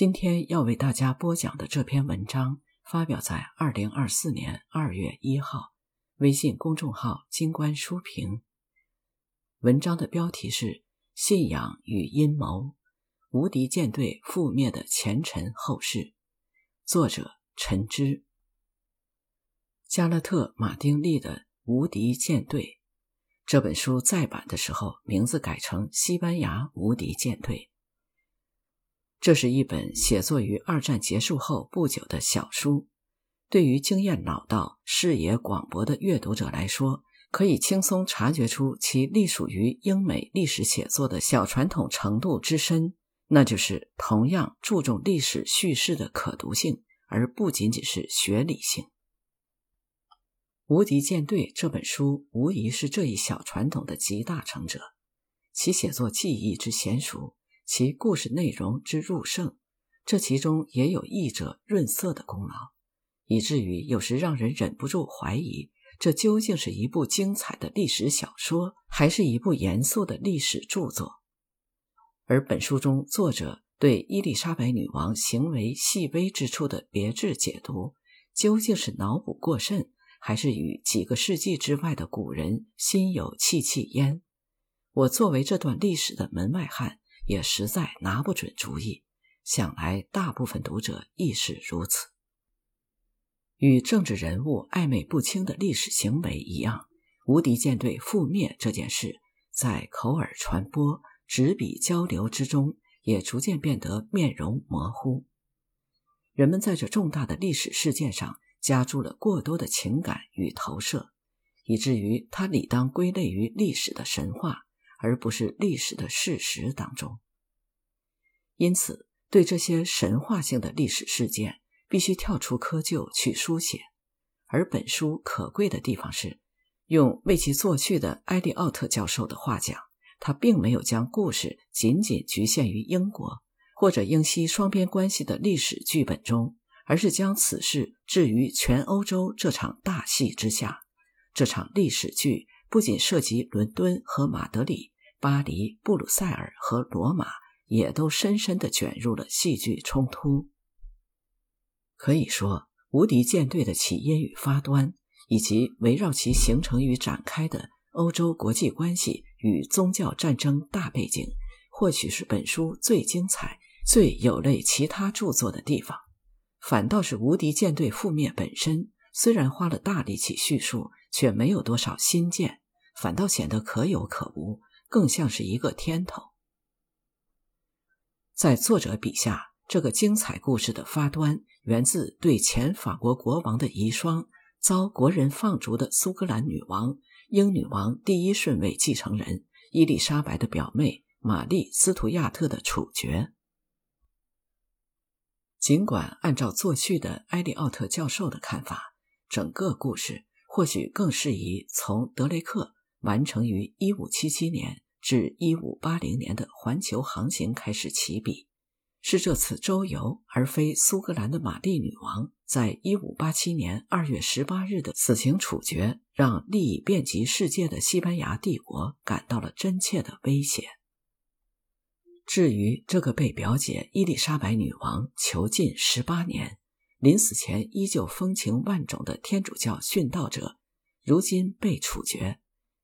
今天要为大家播讲的这篇文章，发表在二零二四年二月一号，微信公众号“金观书评”。文章的标题是《信仰与阴谋：无敌舰队覆灭的前尘后事》，作者陈之。加勒特·马丁利的《无敌舰队》这本书再版的时候，名字改成《西班牙无敌舰队》。这是一本写作于二战结束后不久的小书，对于经验老道、视野广博的阅读者来说，可以轻松察觉出其隶属于英美历史写作的小传统程度之深，那就是同样注重历史叙事的可读性，而不仅仅是学理性。《无敌舰队》这本书无疑是这一小传统的集大成者，其写作技艺之娴熟。其故事内容之入胜，这其中也有译者润色的功劳，以至于有时让人忍不住怀疑，这究竟是一部精彩的历史小说，还是一部严肃的历史著作？而本书中作者对伊丽莎白女王行为细微之处的别致解读，究竟是脑补过甚，还是与几个世纪之外的古人心有戚戚焉？我作为这段历史的门外汉。也实在拿不准主意，想来大部分读者亦是如此。与政治人物暧昧不清的历史行为一样，无敌舰队覆灭这件事，在口耳传播、纸笔交流之中，也逐渐变得面容模糊。人们在这重大的历史事件上加注了过多的情感与投射，以至于它理当归类于历史的神话。而不是历史的事实当中，因此对这些神话性的历史事件，必须跳出窠臼去书写。而本书可贵的地方是，用为其作序的埃利奥特教授的话讲，他并没有将故事仅仅局限于英国或者英西双边关系的历史剧本中，而是将此事置于全欧洲这场大戏之下，这场历史剧。不仅涉及伦敦和马德里、巴黎、布鲁塞尔和罗马，也都深深地卷入了戏剧冲突。可以说，无敌舰队的起因与发端，以及围绕其形成与展开的欧洲国际关系与宗教战争大背景，或许是本书最精彩、最有类其他著作的地方。反倒是无敌舰队覆灭本身，虽然花了大力气叙述，却没有多少新见。反倒显得可有可无，更像是一个天头。在作者笔下，这个精彩故事的发端源自对前法国国王的遗孀、遭国人放逐的苏格兰女王、英女王第一顺位继承人伊丽莎白的表妹玛丽·斯图亚特的处决。尽管按照作序的埃利奥特教授的看法，整个故事或许更适宜从德雷克。完成于1577年至1580年的环球航行开始起笔，是这次周游而非苏格兰的玛丽女王在1587年2月18日的死刑处决，让利益遍及世界的西班牙帝国感到了真切的威胁。至于这个被表姐伊丽莎白女王囚禁18年，临死前依旧风情万种的天主教殉道者，如今被处决。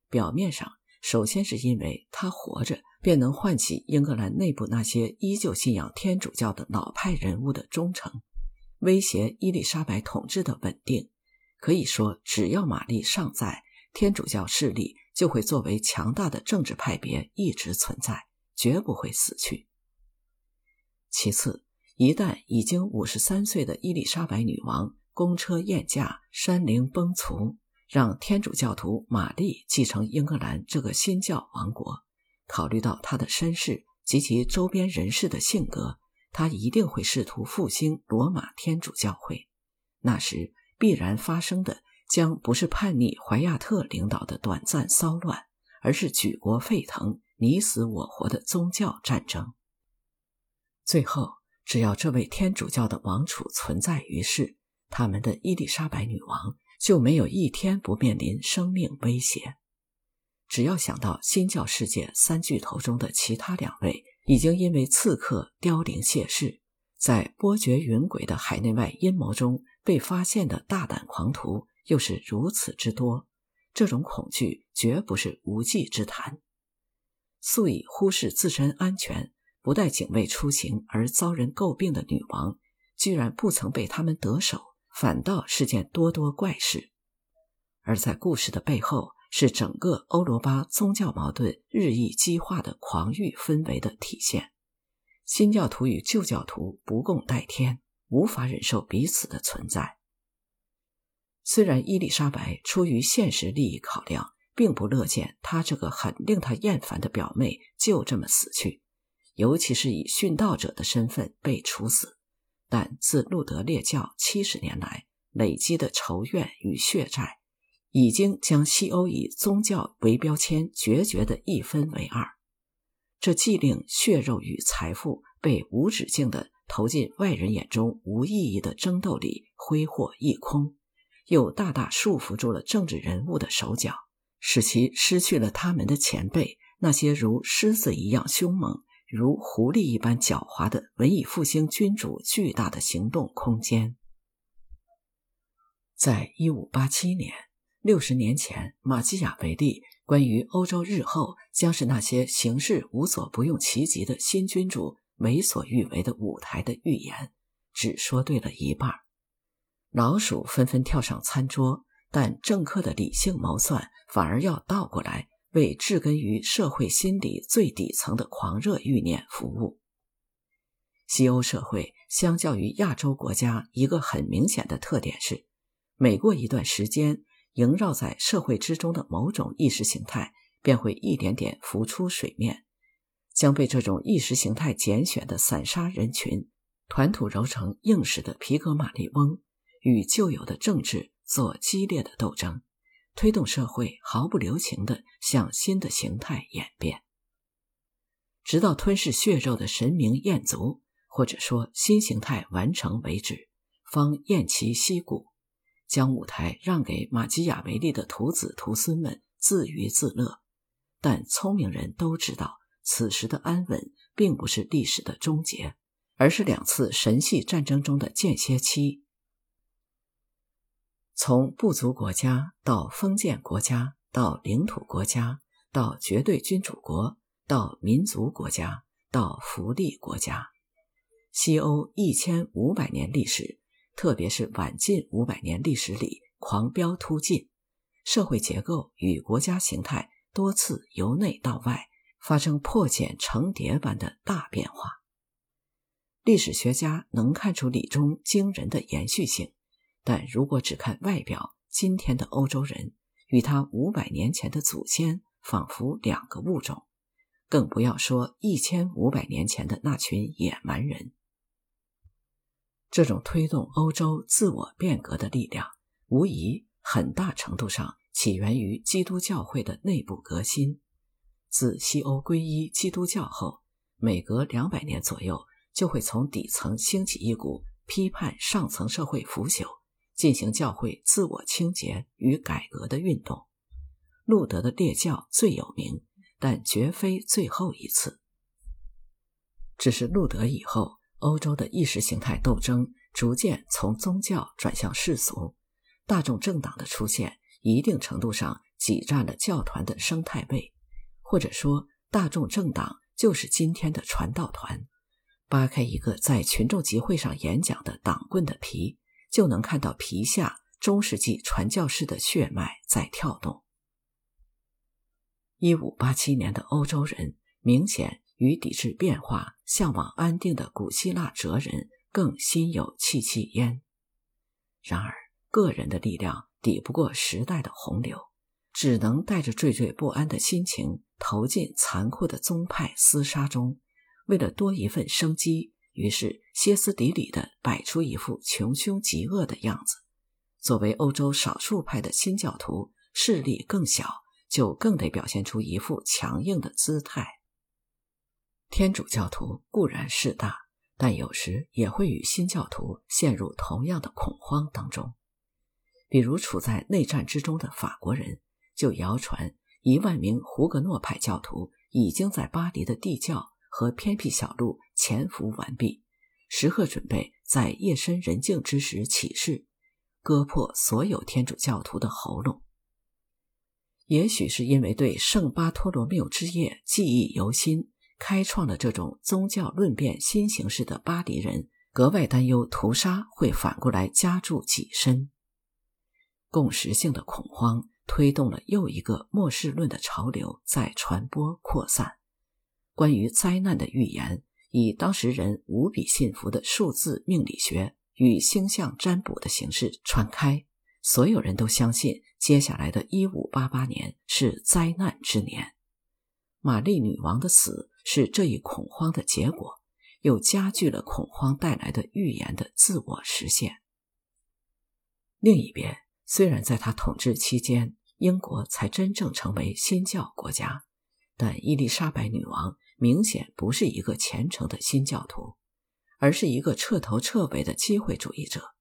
表面上，首先是因为他活着，便能唤起英格兰内部那些依旧信仰天主教的老派人物的忠诚，威胁伊丽莎白统治的稳定。可以说，只要玛丽尚在，天主教势力就会作为强大的政治派别一直存在，绝不会死去。其次，一旦已经五十三岁的伊丽莎白女王公车宴驾，山林崩殂。让天主教徒玛丽继承英格兰这个新教王国，考虑到他的身世及其周边人士的性格，他一定会试图复兴罗马天主教会。那时必然发生的将不是叛逆怀亚特领导的短暂骚乱，而是举国沸腾、你死我活的宗教战争。最后，只要这位天主教的王储存在于世，他们的伊丽莎白女王。就没有一天不面临生命威胁。只要想到新教世界三巨头中的其他两位已经因为刺客凋零谢世，在波谲云诡的海内外阴谋中被发现的大胆狂徒又是如此之多，这种恐惧绝不是无稽之谈。素以忽视自身安全，不带警卫出行而遭人诟病的女王，居然不曾被他们得手，反倒是件多多怪事。而在故事的背后，是整个欧罗巴宗教矛盾日益激化的狂欲氛围的体现。新教徒与旧教徒不共戴天，无法忍受彼此的存在。虽然伊丽莎白出于现实利益考量，并不乐见她这个很令她厌烦的表妹就这么死去，尤其是以殉道者的身份被处死，但自路德列教七十年来累积的仇怨与血债，已经将西欧以宗教为标签决绝的一分为二。这既令血肉与财富被无止境地投进外人眼中无意义的争斗里挥霍一空，又大大束缚住了政治人物的手脚，使其失去了他们的前辈那些如狮子一样凶猛、如狐狸一般狡猾的文艺复兴君主巨大的行动空间。在一五八七年，六十年前，马基雅维利。关于欧洲日后将是那些行事无所不用其极的新君主为所欲为的舞台的预言，只说对了一半。老鼠纷纷跳上餐桌，但政客的理性谋算反而要倒过来，为植根于社会心理最底层的狂热欲念服务。西欧社会相较于亚洲国家，一个很明显的特点是，每过一段时间。萦绕在社会之中的某种意识形态，便会一点点浮出水面，将被这种意识形态拣选的散沙人群，团土揉成硬实的皮革马利翁，与旧有的政治做激烈的斗争，推动社会毫不留情地向新的形态演变，直到吞噬血肉的神明燕族，或者说新形态完成为止，方偃旗息鼓。将舞台让给马基雅维利的徒子徒孙们自娱自乐，但聪明人都知道，此时的安稳并不是历史的终结，而是两次神系战争中的间歇期。从部族国家到封建国家，到领土国家，到绝对君主国，到民族国家，到福利国家，西欧一千五百年历史。特别是晚近五百年历史里狂飙突进，社会结构与国家形态多次由内到外发生破茧成蝶般的大变化。历史学家能看出里中惊人的延续性，但如果只看外表，今天的欧洲人与他五百年前的祖先仿佛两个物种，更不要说一千五百年前的那群野蛮人。这种推动欧洲自我变革的力量，无疑很大程度上起源于基督教会的内部革新。自西欧皈依基督教后，每隔两百年左右，就会从底层兴起一股批判上层社会腐朽、进行教会自我清洁与改革的运动。路德的列教最有名，但绝非最后一次。只是路德以后。欧洲的意识形态斗争逐渐从宗教转向世俗，大众政党的出现一定程度上挤占了教团的生态位，或者说，大众政党就是今天的传道团。扒开一个在群众集会上演讲的党棍的皮，就能看到皮下中世纪传教士的血脉在跳动。一五八七年的欧洲人明显。与抵制变化、向往安定的古希腊哲人更心有戚戚焉。然而，个人的力量抵不过时代的洪流，只能带着惴惴不安的心情投进残酷的宗派厮杀中。为了多一份生机，于是歇斯底里地摆出一副穷凶极恶的样子。作为欧洲少数派的新教徒，势力更小，就更得表现出一副强硬的姿态。天主教徒固然势大，但有时也会与新教徒陷入同样的恐慌当中。比如处在内战之中的法国人，就谣传一万名胡格诺派教徒已经在巴黎的地窖和偏僻小路潜伏完毕，时刻准备在夜深人静之时起事，割破所有天主教徒的喉咙。也许是因为对圣巴托罗缪之夜记忆犹新，开创了这种宗教论辩新形式的巴黎人格外担忧屠杀会反过来加注己身。共识性的恐慌推动了又一个末世论的潮流在传播扩散。关于灾难的预言以当时人无比信服的数字命理学与星象占卜的形式传开，所有人都相信。接下来的1588年是灾难之年，玛丽女王的死是这一恐慌的结果，又加剧了恐慌带来的预言的自我实现。另一边，虽然在她统治期间，英国才真正成为新教国家，但伊丽莎白女王明显不是一个虔诚的新教徒，而是一个彻头彻尾的机会主义者，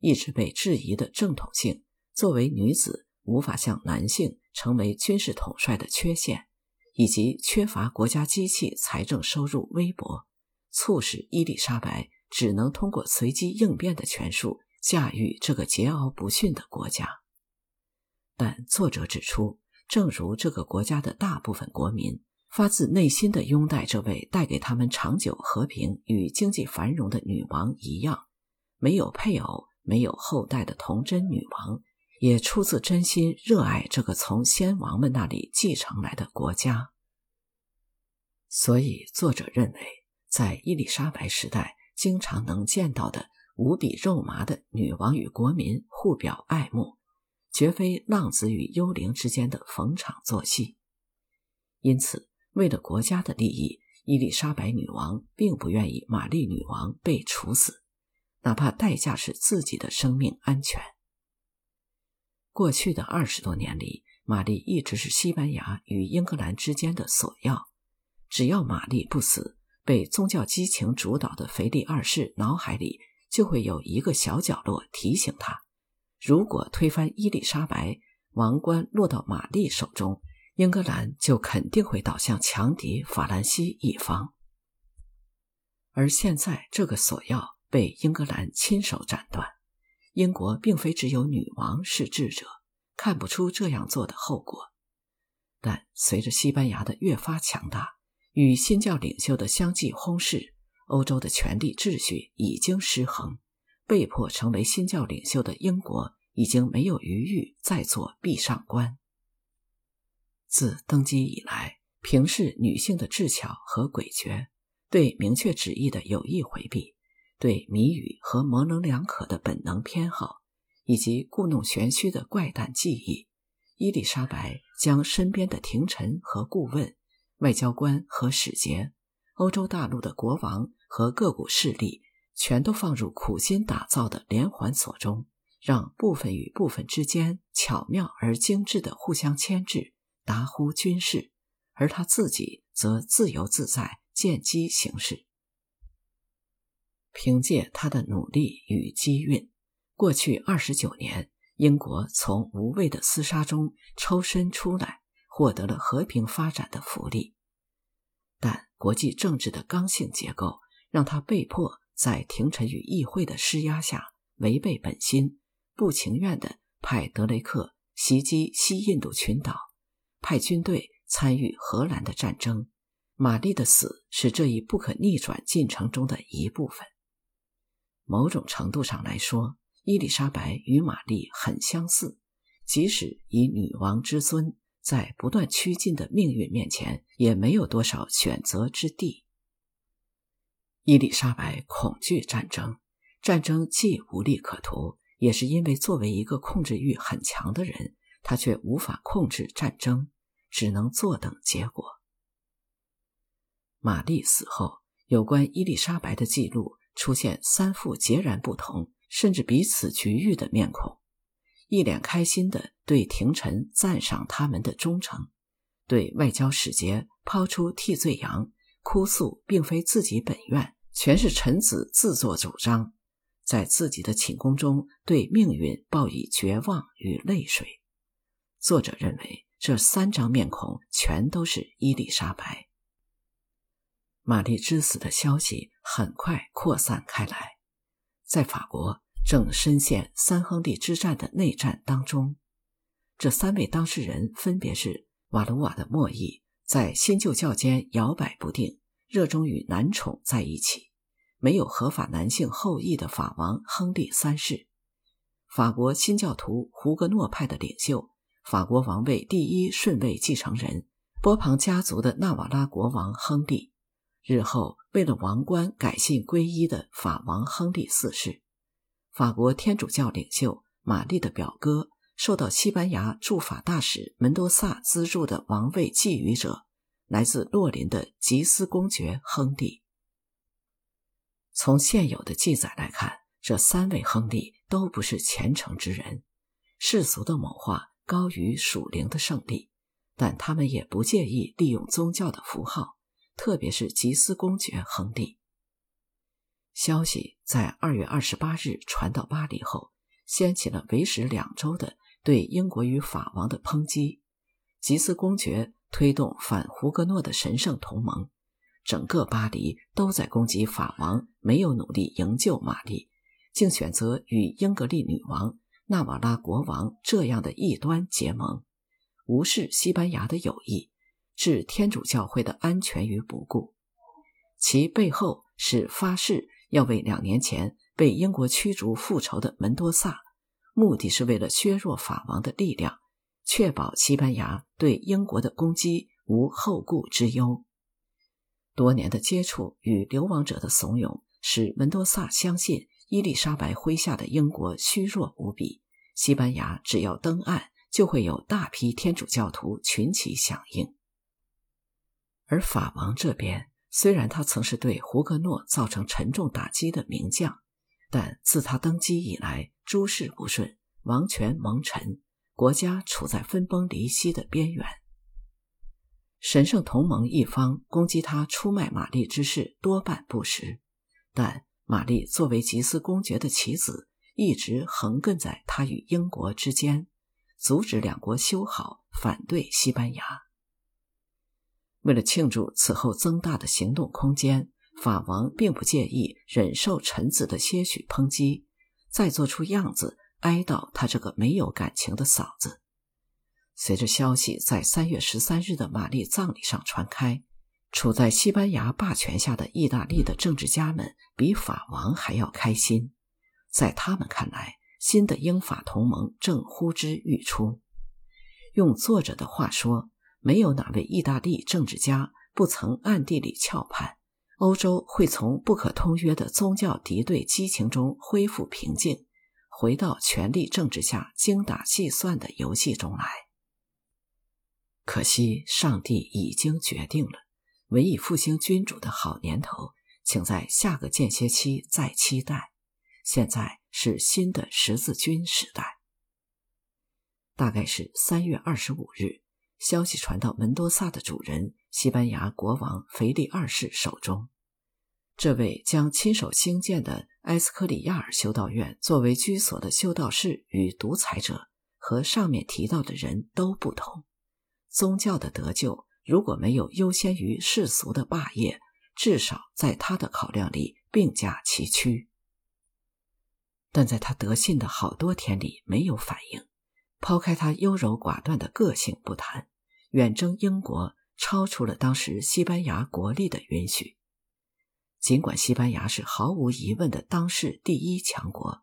一直被质疑的正统性。作为女子无法像男性成为军事统帅的缺陷，以及缺乏国家机器、财政收入微薄，促使伊丽莎白只能通过随机应变的权术驾驭这个桀骜不驯的国家。但作者指出，正如这个国家的大部分国民发自内心的拥戴这位带给他们长久和平与经济繁荣的女王一样，没有配偶、没有后代的童贞女王。也出自真心热爱这个从先王们那里继承来的国家，所以作者认为，在伊丽莎白时代经常能见到的无比肉麻的女王与国民互表爱慕，绝非浪子与幽灵之间的逢场作戏。因此，为了国家的利益，伊丽莎白女王并不愿意玛丽女王被处死，哪怕代价是自己的生命安全。过去的二十多年里，玛丽一直是西班牙与英格兰之间的索要。只要玛丽不死，被宗教激情主导的腓力二世脑海里就会有一个小角落提醒他：如果推翻伊丽莎白，王冠落到玛丽手中，英格兰就肯定会倒向强敌法兰西一方。而现在，这个索要被英格兰亲手斩断。英国并非只有女王是智者，看不出这样做的后果。但随着西班牙的越发强大，与新教领袖的相继轰逝，欧洲的权力秩序已经失衡。被迫成为新教领袖的英国，已经没有余裕再做壁上观。自登基以来，平视女性的智巧和诡谲，对明确旨意的有意回避。对谜语和模棱两可的本能偏好，以及故弄玄虚的怪诞记忆，伊丽莎白将身边的廷臣和顾问、外交官和使节、欧洲大陆的国王和各股势力，全都放入苦心打造的连环锁中，让部分与部分之间巧妙而精致的互相牵制，达乎军事，而他自己则自由自在，见机行事。凭借他的努力与机运，过去二十九年，英国从无谓的厮杀中抽身出来，获得了和平发展的福利。但国际政治的刚性结构让他被迫在廷臣与议会的施压下，违背本心，不情愿地派德雷克袭击西印度群岛，派军队参与荷兰的战争。玛丽的死是这一不可逆转进程中的一部分。某种程度上来说，伊丽莎白与玛丽很相似，即使以女王之尊，在不断趋近的命运面前，也没有多少选择之地。伊丽莎白恐惧战争，战争既无利可图，也是因为作为一个控制欲很强的人，她却无法控制战争，只能坐等结果。玛丽死后，有关伊丽莎白的记录。出现三副截然不同，甚至彼此局域的面孔，一脸开心的对廷臣赞赏他们的忠诚，对外交使节抛出替罪羊，哭诉并非自己本愿，全是臣子自作主张，在自己的寝宫中对命运报以绝望与泪水。作者认为这三张面孔全都是伊丽莎白。玛丽之死的消息很快扩散开来，在法国正深陷三亨利之战的内战当中。这三位当事人分别是瓦卢瓦的莫伊，在新旧教间摇摆不定，热衷与男宠在一起，没有合法男性后裔的法王亨利三世。法国新教徒胡格诺派的领袖，法国王位第一顺位继承人波旁家族的纳瓦拉国王亨利，日后为了王冠改信皈依的法王亨利四世，法国天主教领袖玛丽的表哥，受到西班牙驻法大使门多萨资助的王位觊觎者，来自洛林的吉斯公爵亨利。从现有的记载来看，这三位亨利。都不是虔诚之人，世俗的谋划高于属灵的胜利，但他们也不介意利用宗教的符号，特别是吉斯公爵亨利。消息在二月二十八日传到巴黎后，掀起了为时两周的对英国与法王的抨击。吉斯公爵推动反胡格诺的神圣同盟，整个巴黎都在攻击法王，没有努力营救玛丽。竟选择与英格丽女王、纳瓦拉国王这样的异端结盟，无视西班牙的友谊，置天主教会的安全于不顾。其背后是发誓要为两年前被英国驱逐复仇的门多萨，目的是为了削弱法王的力量，确保西班牙对英国的攻击无后顾之忧。多年的接触与流亡者的怂恿，使门多萨相信。伊丽莎白麾下的英国虚弱无比，西班牙只要登岸，就会有大批天主教徒群起响应。而法王这边，虽然他曾是对胡格诺造成沉重打击的名将，但自他登基以来，诸事不顺，王权蒙尘，国家处在分崩离析的边缘。神圣同盟一方攻击他出卖玛丽之事多半不实，但。玛丽作为吉斯公爵的棋子，一直横亘在他与英国之间，阻止两国修好，反对西班牙。为了庆祝此后增大的行动空间，法王并不介意忍受臣子的些许抨击，再做出样子哀悼他这个没有感情的嫂子。随着消息在三月十三日的玛丽葬礼上传开。处在西班牙霸权下的意大利的政治家们比法王还要开心，在他们看来，新的英法同盟正呼之欲出。用作者的话说，没有哪位意大利政治家不曾暗地里翘盼，欧洲会从不可通约的宗教敌对激情中恢复平静，回到权力政治下精打细算的游戏中来。可惜，上帝已经决定了。文艺复兴君主的好年头，请在下个间歇期再期待。现在是新的十字军时代。大概是三月二十五日，消息传到门多萨的主人西班牙国王腓力二世手中。这位将亲手兴建的埃斯科里亚尔修道院作为居所的修道士与独裁者，和上面提到的人都不同。宗教的得救。如果没有优先于世俗的霸业，至少在他的考量里并驾齐驱。但在他得信的好多天里没有反应。抛开他优柔寡断的个性不谈，远征英国超出了当时西班牙国力的允许。尽管西班牙是毫无疑问的当世第一强国，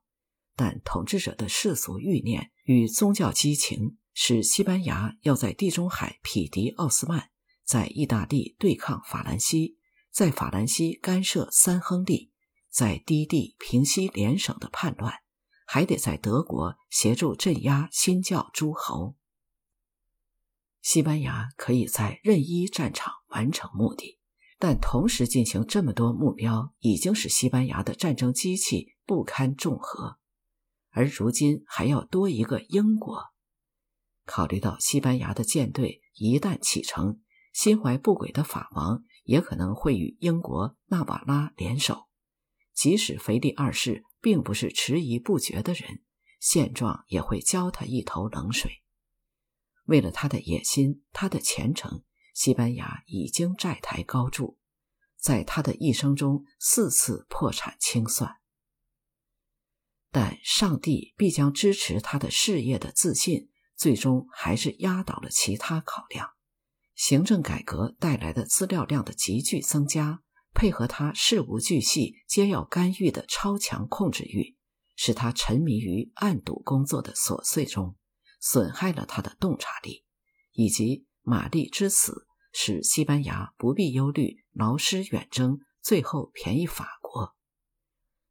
但统治者的世俗欲念与宗教激情。使西班牙要在地中海匹敌奥斯曼，在意大利对抗法兰西，在法兰西干涉三亨利，在低地平息联省的叛乱，还得在德国协助镇压新教诸侯。西班牙可以在任意战场完成目的，但同时进行这么多目标，已经使西班牙的战争机器不堪重荷，而如今还要多一个英国。考虑到西班牙的舰队一旦启程，心怀不轨的法王也可能会与英国纳瓦拉联手。即使腓力二世并不是迟疑不决的人，现状也会浇他一头冷水。为了他的野心，他的前程，西班牙已经债台高筑。在他的一生中四次破产清算。但上帝必将支持他的事业的自信，最终还是压倒了其他考量。行政改革带来的资料量的急剧增加，配合他事无巨细皆要干预的超强控制欲，使他沉迷于暗赌工作的琐碎中，损害了他的洞察力。以及玛丽之死，使西班牙不必忧虑劳师远征，最后便宜法国。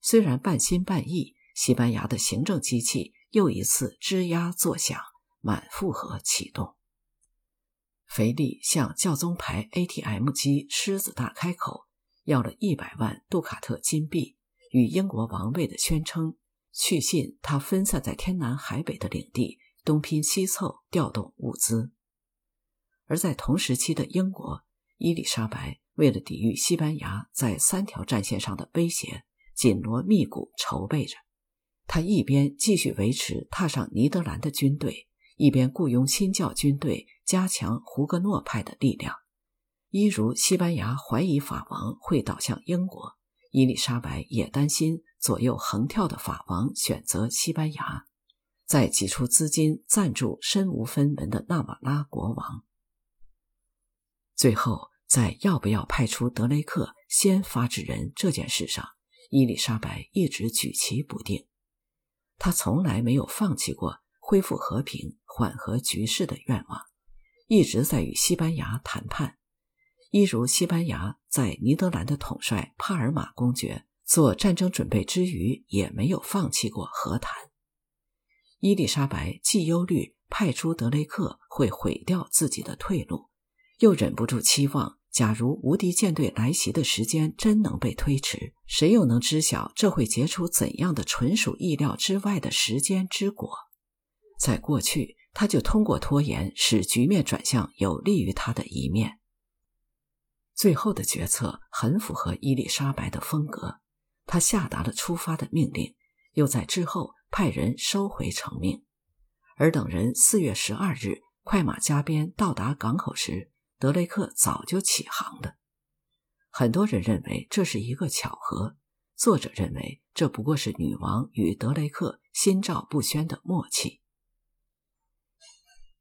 虽然半信半疑。西班牙的行政机器又一次吱呀作响，满负荷启动。腓力向教宗牌 ATM 机狮子大开口，要了一百万杜卡特金币，与英国王位的宣称，去信他分散在天南海北的领地，东拼西凑调动物资。而在同时期的英国，伊丽莎白为了抵御西班牙在三条战线上的威胁，紧锣密鼓筹备着。他一边继续维持踏上尼德兰的军队，一边雇佣新教军队，加强胡格诺派的力量。一如西班牙怀疑法王会倒向英国，伊丽莎白也担心左右横跳的法王选择西班牙，再挤出资金赞助身无分文的纳瓦拉国王。最后，在要不要派出德雷克先发制人这件事上，伊丽莎白一直举棋不定。他从来没有放弃过恢复和平、缓和局势的愿望，一直在与西班牙谈判。一如西班牙在尼德兰的统帅帕尔马公爵做战争准备之余，也没有放弃过和谈。伊丽莎白既忧虑派出德雷克会毁掉自己的退路，又忍不住期望。假如无敌舰队来袭的时间真能被推迟，谁又能知晓这会结出怎样的纯属意料之外的时间之果？在过去，他就通过拖延使局面转向有利于他的一面。最后的决策很符合伊丽莎白的风格，她下达了出发的命令，又在之后派人收回成命。而等人四月十二日快马加鞭到达港口时，德雷克早就起航了。很多人认为这是一个巧合，作者认为这不过是女王与德雷克心照不宣的默契。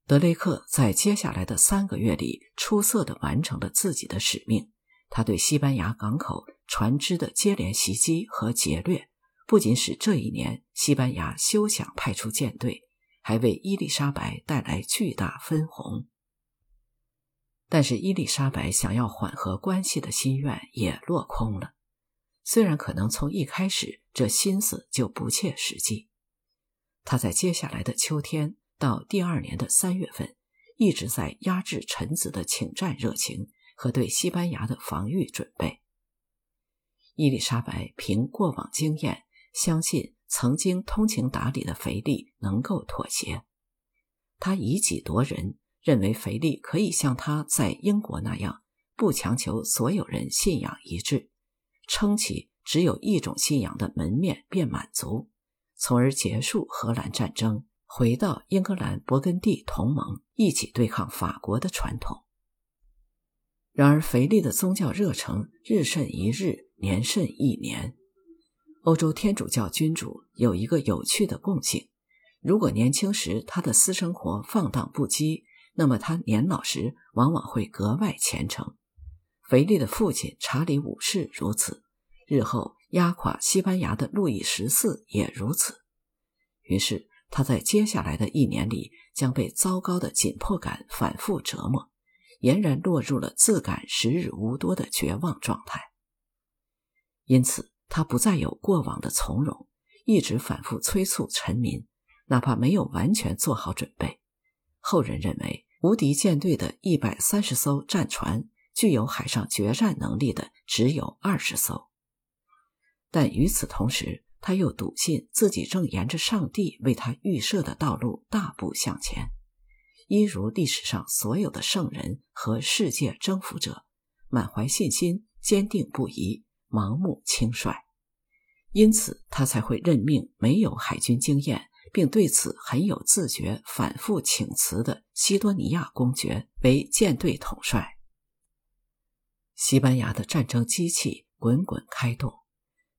德雷克在接下来的三个月里出色地完成了自己的使命。他对西班牙港口船只的接连袭击和劫掠，不仅使这一年西班牙休想派出舰队，还为伊丽莎白带来巨大分红。但是伊丽莎白想要缓和关系的心愿也落空了。虽然可能从一开始这心思就不切实际，他在接下来的秋天到第二年的三月份，一直在压制臣子的请战热情和对西班牙的防御准备。伊丽莎白凭过往经验，相信曾经通情达理的腓力能够妥协，他以己夺人。认为腓力可以像他在英国那样，不强求所有人信仰一致，撑起只有一种信仰的门面便满足，从而结束荷兰战争，回到英格兰勃艮第同盟，一起对抗法国的传统。然而，腓力的宗教热诚日甚一日，年甚一年。欧洲天主教君主有一个有趣的共性：如果年轻时他的私生活放荡不羁，那么他年老时往往会格外虔诚。腓力的父亲查理五世如此，日后压垮西班牙的路易十四也如此。于是他在接下来的一年里将被糟糕的紧迫感反复折磨，俨然落入了自感时日无多的绝望状态。因此，他不再有过往的从容，一直反复催促臣民，哪怕没有完全做好准备。后人认为。无敌舰队的一百三十艘战船，具有海上决战能力的只有二十艘。但与此同时，他又笃信自己正沿着上帝为他预设的道路大步向前，一如历史上所有的圣人和世界征服者，满怀信心，坚定不移，盲目轻率。因此，他才会任命没有海军经验。并对此很有自觉，反复请辞的西多尼亚公爵为舰队统帅。西班牙的战争机器滚滚开动。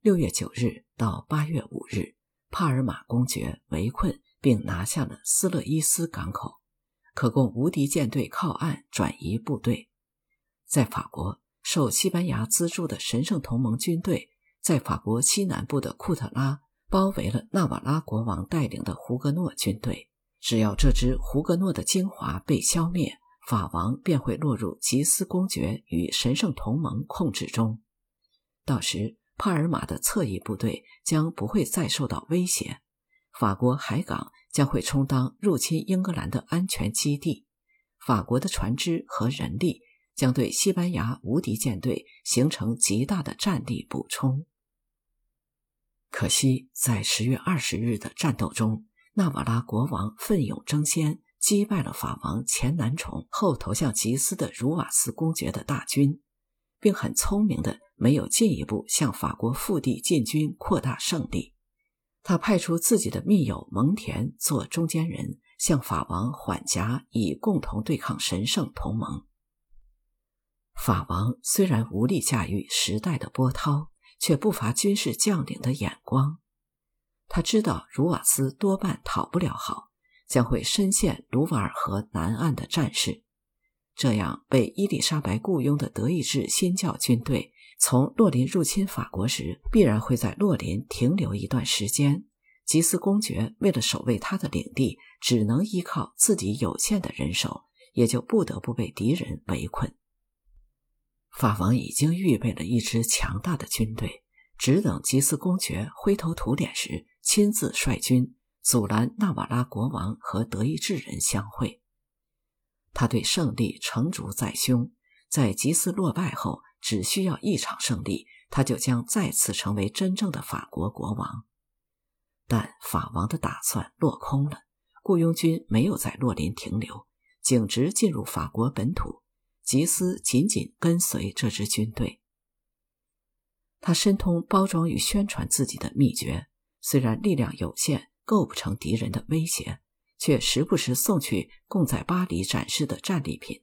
六月九日到八月五日，帕尔马公爵围困并拿下了斯勒伊斯港口，可供无敌舰队靠岸转移部队。在法国，受西班牙资助的神圣同盟军队在法国西南部的库特拉包围了纳瓦拉国王带领的胡格诺军队。只要这支胡格诺的精华被消灭。法王便会落入吉斯公爵与神圣同盟控制中，到时帕尔马的侧翼部队将不会再受到威胁，法国海港将会充当入侵英格兰的安全基地，法国的船只和人力将对西班牙无敌舰队形成极大的战力补充。可惜，在十月二十日的战斗中，纳瓦拉国王奋勇争先。击败了法王前男宠后投向吉斯的茹瓦斯公爵的大军，并很聪明的没有进一步向法国腹地进军，扩大胜利。他派出自己的密友蒙恬做中间人，向法王缓颊，以共同对抗神圣同盟。法王虽然无力驾驭时代的波涛，却不乏军事将领的眼光。他知道茹瓦斯多半讨不了好。将会深陷卢瓦尔河南岸的战事，这样被伊丽莎白雇佣的德意志新教军队从洛林入侵法国时，必然会在洛林停留一段时间。吉斯公爵为了守卫他的领地，只能依靠自己有限的人手，也就不得不被敌人围困。法王已经预备了一支强大的军队，只等吉斯公爵灰头土脸时，亲自率军。阻拦纳瓦拉国王和德意志人相会，他对胜利成竹在胸。在吉斯落败后，只需要一场胜利，他就将再次成为真正的法国国王。但法王的打算落空了，雇佣军没有在洛林停留，径直进入法国本土。吉斯紧紧跟随这支军队，他深通包装与宣传自己的秘诀，虽然力量有限。构不成敌人的威胁，却时不时送去供在巴黎展示的战利品。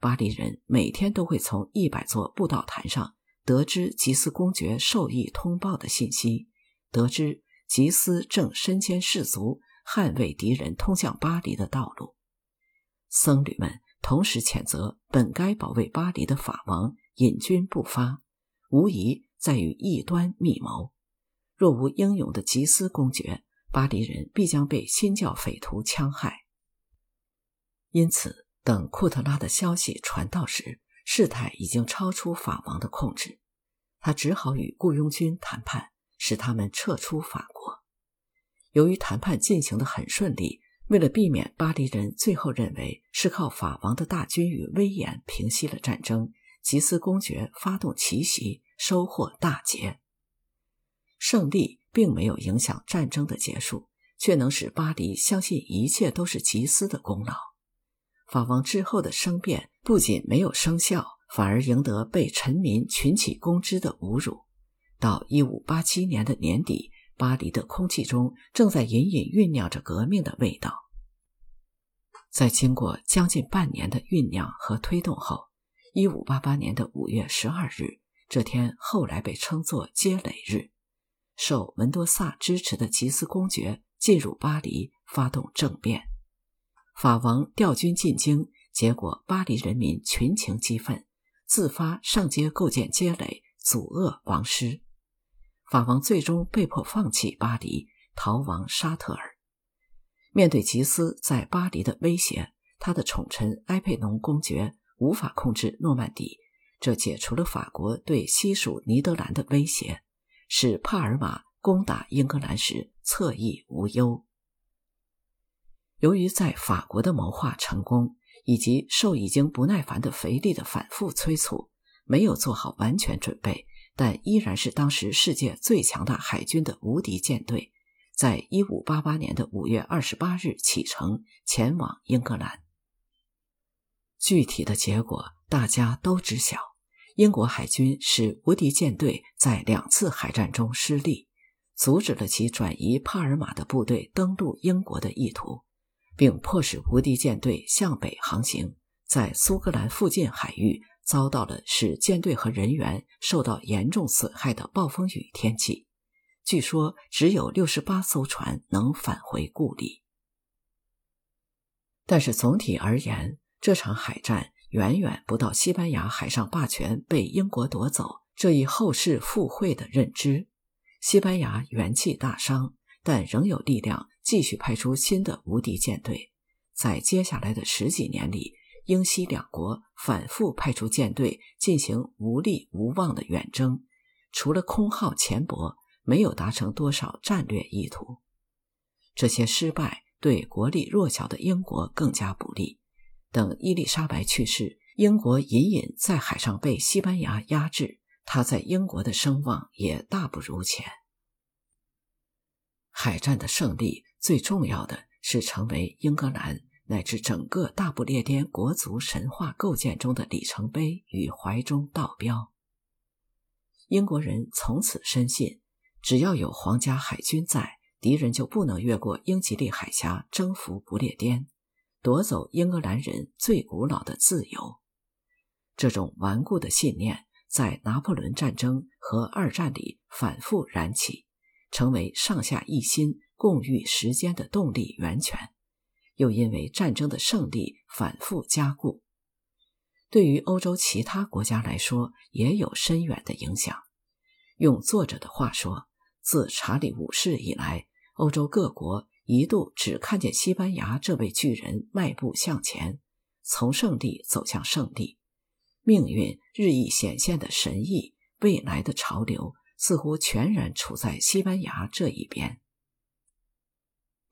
巴黎人每天都会从一百座布道坛上得知吉斯公爵授意通报的信息，得知吉斯正身兼士卒，捍卫敌人通向巴黎的道路。僧侣们同时谴责本该保卫巴黎的法王引军不发，无疑在与异端密谋。若无英勇的吉斯公爵，巴黎人必将被新教匪徒戕害，因此，等库特拉的消息传到时，事态已经超出法王的控制。他只好与雇佣军谈判，使他们撤出法国。由于谈判进行的很顺利，为了避免巴黎人最后认为是靠法王的大军与威严平息了战争，吉斯公爵发动奇袭，收获大捷，胜利。并没有影响战争的结束，却能使巴黎相信一切都是吉斯的功劳。法王之后的生变不仅没有生效，反而赢得被臣民群起攻之的侮辱。到一五八七年的年底，巴黎的空气中正在隐隐酝酿着革命的味道。在经过将近半年的酝酿和推动后，一五八八年的五月十二日，这天后来被称作接垒日。受门多萨支持的吉斯公爵进入巴黎，发动政变。法王调军进京，结果巴黎人民群情激愤，自发上街构建街垒，阻遏王师。法王最终被迫放弃巴黎，逃亡沙特尔。面对吉斯在巴黎的威胁，他的宠臣埃佩农公爵无法控制诺曼底，这解除了法国对西属尼德兰的威胁。使帕尔马攻打英格兰时侧翼无忧。由于在法国的谋划成功，以及受已经不耐烦的腓力的反复催促，没有做好完全准备，但依然是当时世界最强大海军的无敌舰队，在一五八八年的五月二十八日启程前往英格兰。具体的结果大家都知晓。英国海军使无敌舰队在两次海战中失利，阻止了其转移帕尔马的部队登陆英国的意图，并迫使无敌舰队向北航行，在苏格兰附近海域遭到了使舰队和人员受到严重损害的暴风雨天气，据说只有六十八艘船能返回故里。但是总体而言，这场海战远远不到西班牙海上霸权被英国夺走这一后世附会的认知。西班牙元气大伤，但仍有力量继续派出新的无敌舰队。在接下来的十几年里，英西两国反复派出舰队进行无力无望的远征，除了空耗钱帛，没有达成多少战略意图。这些失败。对国力弱小的英国更加不利。等伊丽莎白去世，英国隐隐在海上被西班牙压制，他在英国的声望也大不如前。海战的胜利，最重要的是成为英格兰乃至整个大不列颠国族神话构建中的里程碑与怀中道标。英国人从此深信，只要有皇家海军在。敌人就不能越过英吉利海峡征服不列颠，夺走英格兰人最古老的自由。这种顽固的信念在拿破仑战争和二战里反复燃起，成为上下一心、共御时间的动力源泉。又因为战争的胜利反复加固，对于欧洲其他国家来说也有深远的影响。用作者的话说，自查理五世以来。欧洲各国一度只看见西班牙这位巨人迈步向前，从胜利走向胜利，命运日益显现的神意，未来的潮流似乎全然处在西班牙这一边。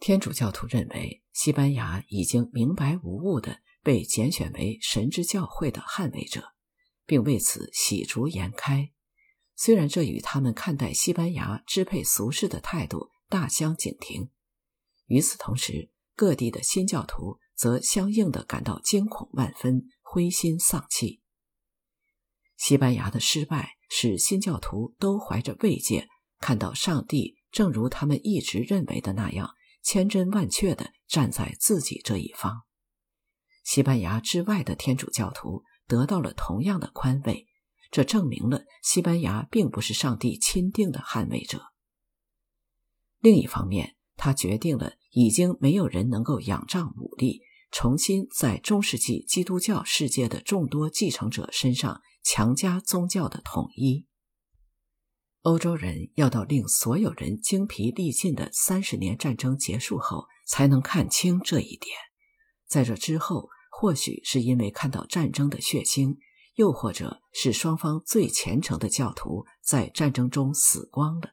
天主教徒认为，西班牙已经明白无误地被拣选为神之教会的捍卫者，并为此喜逐颜开。虽然这与他们看待西班牙支配俗世的态度。大相径庭。与此同时，各地的新教徒则相应的感到惊恐万分、灰心丧气。西班牙的失败使新教徒都怀着慰藉，看到上帝正如他们一直认为的那样，千真万确的站在自己这一方。西班牙之外的天主教徒得到了同样的宽慰，这证明了西班牙并不是上帝钦定的捍卫者。另一方面，他决定了已经没有人能够仰仗武力，重新在中世纪基督教世界的众多继承者身上强加宗教的统一。欧洲人要到令所有人精疲力尽的三十年战争结束后，才能看清这一点。在这之后，或许是因为看到战争的血腥，又或者是双方最虔诚的教徒在战争中死光了。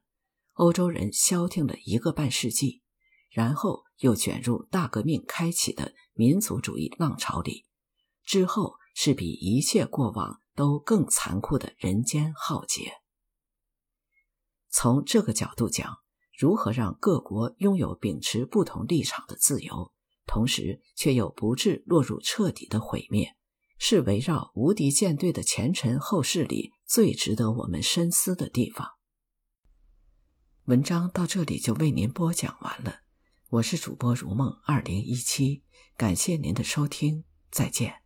欧洲人消停了一个半世纪，然后又卷入大革命开启的民族主义浪潮里。之后是比一切过往都更残酷的人间浩劫。从这个角度讲，如何让各国拥有秉持不同立场的自由，同时却又不致落入彻底的毁灭，是围绕无敌舰队的前尘后世里最值得我们深思的地方。文章到这里就为您播讲完了，我是主播如梦二零一七，感谢您的收听，再见。